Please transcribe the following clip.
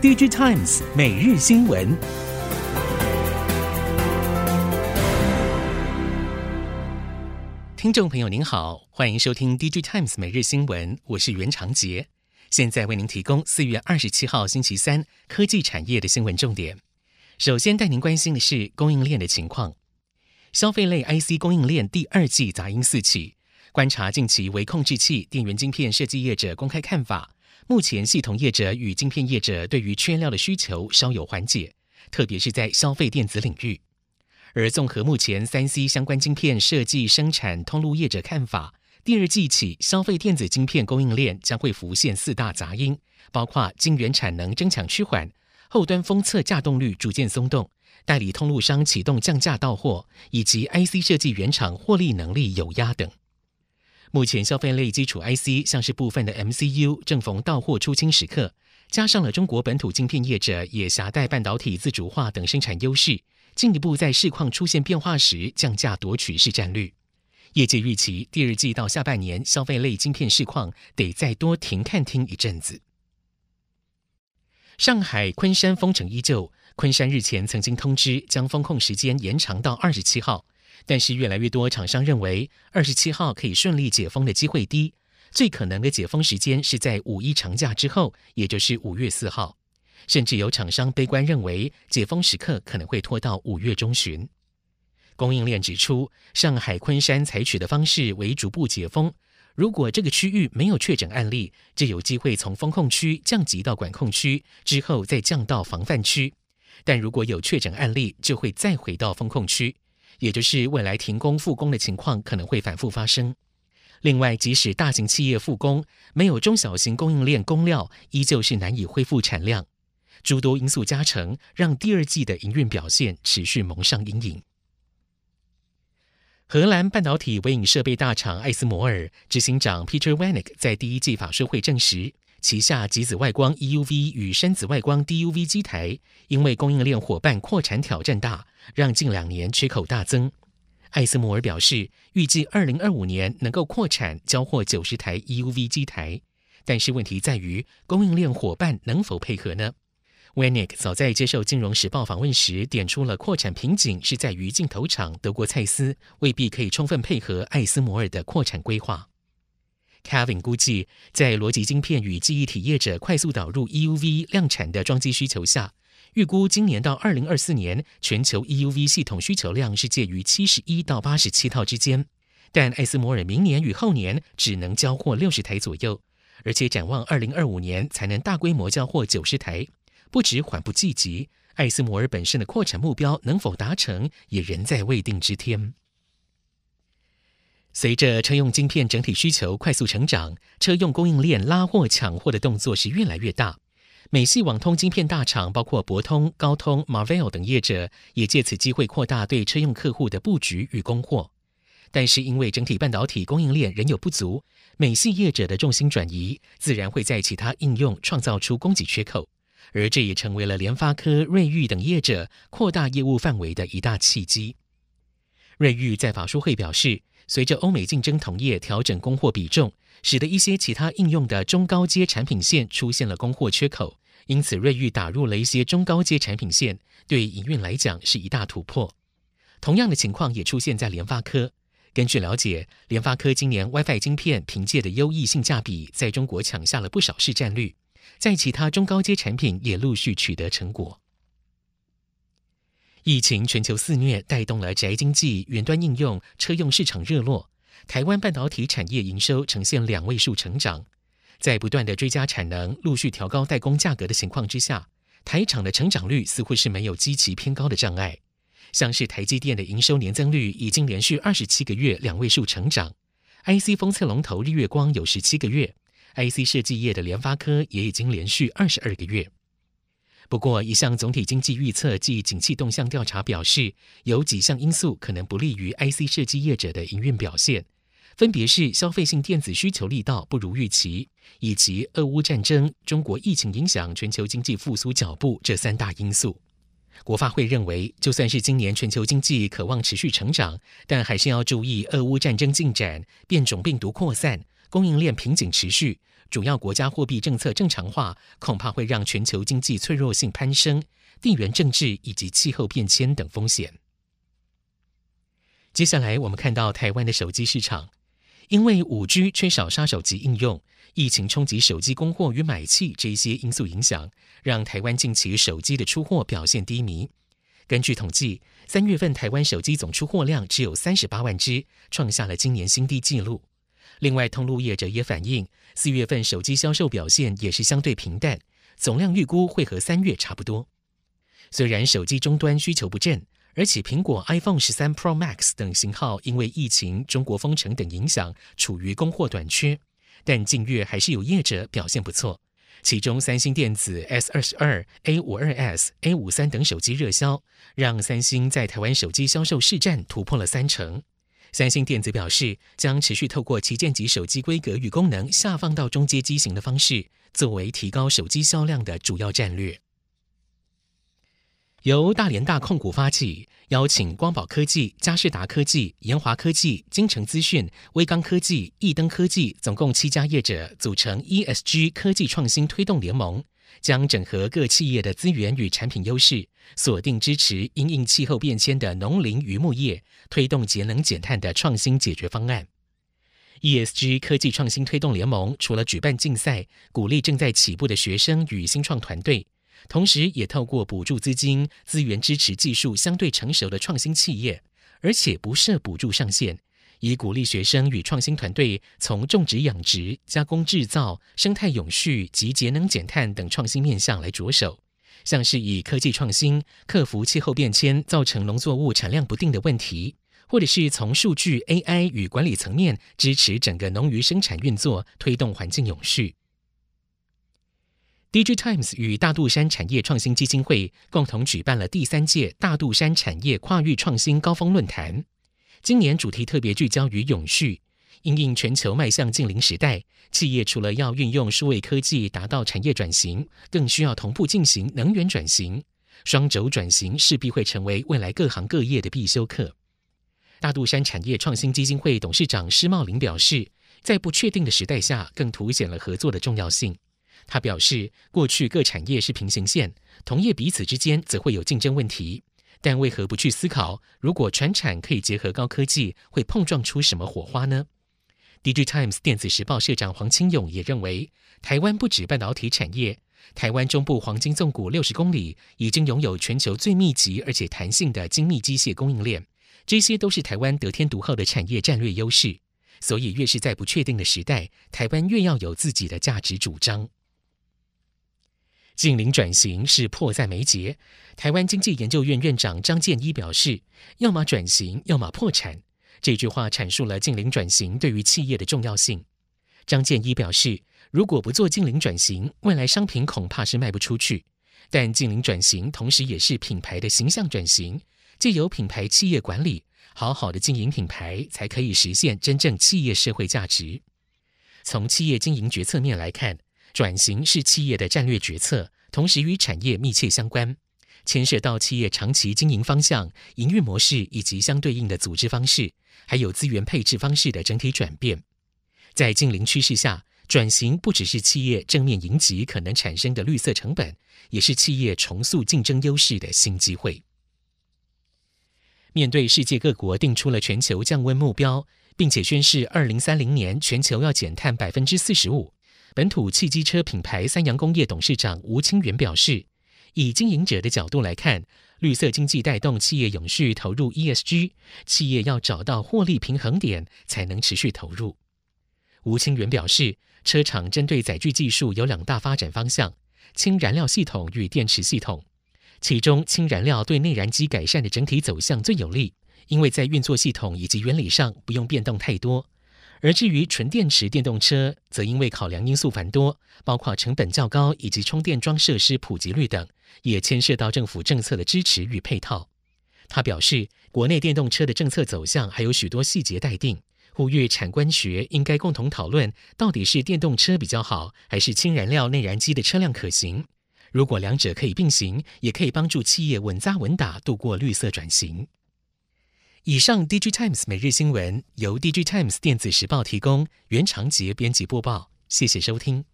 DG Times 每日新闻，听众朋友您好，欢迎收听 DG Times 每日新闻，我是袁长杰，现在为您提供四月二十七号星期三科技产业的新闻重点。首先带您关心的是供应链的情况，消费类 IC 供应链第二季杂音四起，观察近期微控制器、电源晶片设计业者公开看法。目前，系统业者与晶片业者对于缺料的需求稍有缓解，特别是在消费电子领域。而综合目前三 C 相关晶片设计、生产通路业者看法，第二季起，消费电子晶片供应链将会浮现四大杂音，包括晶圆产能争抢趋缓、后端封测价动率逐渐松动、代理通路商启动降价到货，以及 IC 设计原厂获利能力有压等。目前消费类基础 IC，像是部分的 MCU，正逢到货出清时刻，加上了中国本土晶片业者也携带半导体自主化等生产优势，进一步在市况出现变化时降价夺取市占率。业界预期第二季到下半年消费类晶片市况得再多停看听一阵子。上海昆山封城依旧，昆山日前曾经通知将封控时间延长到二十七号。但是越来越多厂商认为，二十七号可以顺利解封的机会低，最可能的解封时间是在五一长假之后，也就是五月四号。甚至有厂商悲观认为，解封时刻可能会拖到五月中旬。供应链指出，上海昆山采取的方式为逐步解封，如果这个区域没有确诊案例，就有机会从封控区降级到管控区，之后再降到防范区；但如果有确诊案例，就会再回到封控区。也就是未来停工复工的情况可能会反复发生。另外，即使大型企业复工，没有中小型供应链供料，依旧是难以恢复产量。诸多因素加成，让第二季的营运表现持续蒙上阴影。荷兰半导体微影设备大厂艾斯摩尔执行长 Peter Wennink 在第一季法说会证实，旗下极紫外光 EUV 与深紫外光 DUV 机台，因为供应链伙伴扩产挑战大，让近两年缺口大增。艾斯摩尔表示，预计二零二五年能够扩产交货九十台 EUV 机台，但是问题在于供应链伙伴能否配合呢？Wennink 早在接受《金融时报》访问时，点出了扩产瓶颈是在于镜头厂德国蔡司未必可以充分配合艾斯摩尔的扩产规划。Kevin 估计，在逻辑晶片与记忆体业者快速导入 EUV 量产的装机需求下，预估今年到二零二四年，全球 EUV 系统需求量是介于七十一到八十七套之间。但艾斯摩尔明年与后年只能交货六十台左右，而且展望二零二五年才能大规模交货九十台，不止缓不济急，艾斯摩尔本身的扩产目标能否达成，也仍在未定之天。随着车用晶片整体需求快速成长，车用供应链拉货抢货的动作是越来越大。美系网通晶片大厂，包括博通、高通、Marvell 等业者，也借此机会扩大对车用客户的布局与供货。但是因为整体半导体供应链仍有不足，美系业者的重心转移，自然会在其他应用创造出供给缺口，而这也成为了联发科、瑞昱等业者扩大业务范围的一大契机。瑞昱在法说会表示，随着欧美竞争同业调整供货比重，使得一些其他应用的中高阶产品线出现了供货缺口。因此，瑞昱打入了一些中高阶产品线，对营运来讲是一大突破。同样的情况也出现在联发科。根据了解，联发科今年 WiFi 晶片凭借的优异性价比，在中国抢下了不少市占率，在其他中高阶产品也陆续取得成果。疫情全球肆虐，带动了宅经济、远端应用、车用市场热络。台湾半导体产业营收呈现两位数成长，在不断的追加产能、陆续调高代工价格的情况之下，台厂的成长率似乎是没有基期偏高的障碍。像是台积电的营收年增率已经连续二十七个月两位数成长，IC 封测龙头日月光有十七个月，IC 设计业的联发科也已经连续二十二个月。不过，一项总体经济预测暨景气动向调查表示，有几项因素可能不利于 IC 设计业者的营运表现，分别是消费性电子需求力道不如预期，以及俄乌战争、中国疫情影响全球经济复苏脚步这三大因素。国发会认为，就算是今年全球经济渴望持续成长，但还是要注意俄乌战争进展、变种病毒扩散、供应链瓶颈持续，主要国家货币政策正常化，恐怕会让全球经济脆弱性攀升，地缘政治以及气候变迁等风险。接下来，我们看到台湾的手机市场，因为五 G 缺少杀手级应用，疫情冲击手机供货与买气这些因素影响，让台湾近期手机的出货表现低迷。根据统计，三月份台湾手机总出货量只有三十八万只，创下了今年新低纪录。另外，通路业者也反映，四月份手机销售表现也是相对平淡，总量预估会和三月差不多。虽然手机终端需求不振，而且苹果 iPhone 十三 Pro Max 等型号因为疫情、中国封城等影响，处于供货短缺，但近月还是有业者表现不错。其中，三星电子 S 二十二、A 五二 S、A 五三等手机热销，让三星在台湾手机销售市占突破了三成。三星电子表示，将持续透过旗舰级手机规格与功能下放到中阶机型的方式，作为提高手机销量的主要战略。由大连大控股发起，邀请光宝科技、佳士达科技、研华科技、精诚资讯、威刚科技、易登科技，总共七家业者组成 ESG 科技创新推动联盟，将整合各企业的资源与产品优势，锁定支持因应气候变迁的农林渔牧业，推动节能减碳的创新解决方案。ESG 科技创新推动联盟除了举办竞赛，鼓励正在起步的学生与新创团队。同时，也透过补助资金、资源支持技术相对成熟的创新企业，而且不设补助上限，以鼓励学生与创新团队从种植养殖、加工制造、生态永续及节能减碳等创新面向来着手，像是以科技创新克服气候变迁造成农作物产量不定的问题，或者是从数据 AI 与管理层面支持整个农渔生产运作，推动环境永续。DigiTimes 与大肚山产业创新基金会共同举办了第三届大肚山产业跨域创新高峰论坛。今年主题特别聚焦于永续，因应全球迈向净零时代，企业除了要运用数位科技达到产业转型，更需要同步进行能源转型。双轴转型势必会成为未来各行各业的必修课。大肚山产业创新基金会董事长施茂林表示，在不确定的时代下，更凸显了合作的重要性。他表示，过去各产业是平行线，同业彼此之间则会有竞争问题。但为何不去思考，如果传产可以结合高科技，会碰撞出什么火花呢？DigiTimes 电子时报社长黄清勇也认为，台湾不止半导体产业，台湾中部黄金纵谷六十公里已经拥有全球最密集而且弹性的精密机械供应链，这些都是台湾得天独厚的产业战略优势。所以，越是在不确定的时代，台湾越要有自己的价值主张。净零转型是迫在眉睫。台湾经济研究院院长张建一表示：“要么转型，要么破产。”这句话阐述了净零转型对于企业的重要性。张建一表示：“如果不做净零转型，未来商品恐怕是卖不出去。但净零转型同时也是品牌的形象转型，借由品牌企业管理，好好的经营品牌，才可以实现真正企业社会价值。从企业经营决策面来看。”转型是企业的战略决策，同时与产业密切相关，牵涉到企业长期经营方向、营运模式以及相对应的组织方式，还有资源配置方式的整体转变。在近零趋势下，转型不只是企业正面迎击可能产生的绿色成本，也是企业重塑竞争优势的新机会。面对世界各国定出了全球降温目标，并且宣示二零三零年全球要减碳百分之四十五。本土汽机车品牌三洋工业董事长吴清源表示，以经营者的角度来看，绿色经济带动企业永续投入 ESG，企业要找到获利平衡点，才能持续投入。吴清源表示，车厂针对载具技术有两大发展方向：氢燃料系统与电池系统。其中，氢燃料对内燃机改善的整体走向最有利，因为在运作系统以及原理上不用变动太多。而至于纯电池电动车，则因为考量因素繁多，包括成本较高以及充电桩设施普及率等，也牵涉到政府政策的支持与配套。他表示，国内电动车的政策走向还有许多细节待定，呼吁产官学应该共同讨论，到底是电动车比较好，还是氢燃料内燃机的车辆可行？如果两者可以并行，也可以帮助企业稳扎稳打度过绿色转型。以上 DG Times 每日新闻由 DG Times 电子时报提供，原长杰编辑播报，谢谢收听。